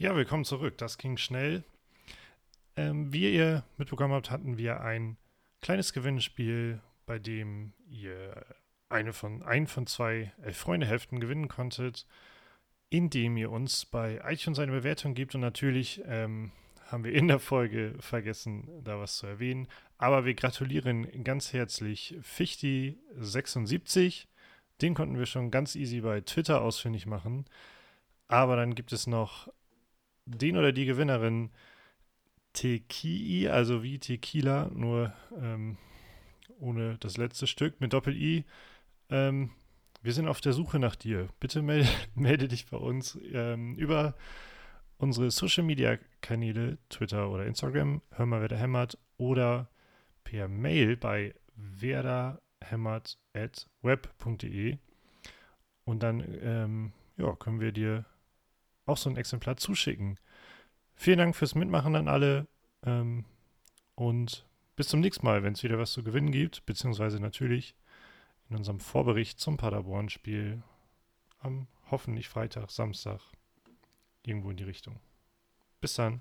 Ja, willkommen zurück. Das ging schnell. Ähm, wie ihr mitbekommen habt, hatten wir ein kleines Gewinnspiel, bei dem ihr eine von, ein von zwei Elf-Freunde-Heften gewinnen konntet, indem ihr uns bei iTunes eine Bewertung gibt. Und natürlich ähm, haben wir in der Folge vergessen, da was zu erwähnen. Aber wir gratulieren ganz herzlich Fichti76. Den konnten wir schon ganz easy bei Twitter ausfindig machen. Aber dann gibt es noch den oder die Gewinnerin Tequii, also wie Tequila, nur ähm, ohne das letzte Stück mit Doppel-I. Ähm, wir sind auf der Suche nach dir. Bitte melde, melde dich bei uns ähm, über unsere Social Media Kanäle, Twitter oder Instagram, hör mal, wer da hämmert, oder per Mail bei werderhämmert.web.de. Und dann ähm, ja, können wir dir auch so ein Exemplar zuschicken. Vielen Dank fürs Mitmachen an alle ähm, und bis zum nächsten Mal, wenn es wieder was zu gewinnen gibt, beziehungsweise natürlich in unserem Vorbericht zum Paderborn-Spiel am hoffentlich Freitag, Samstag, irgendwo in die Richtung. Bis dann.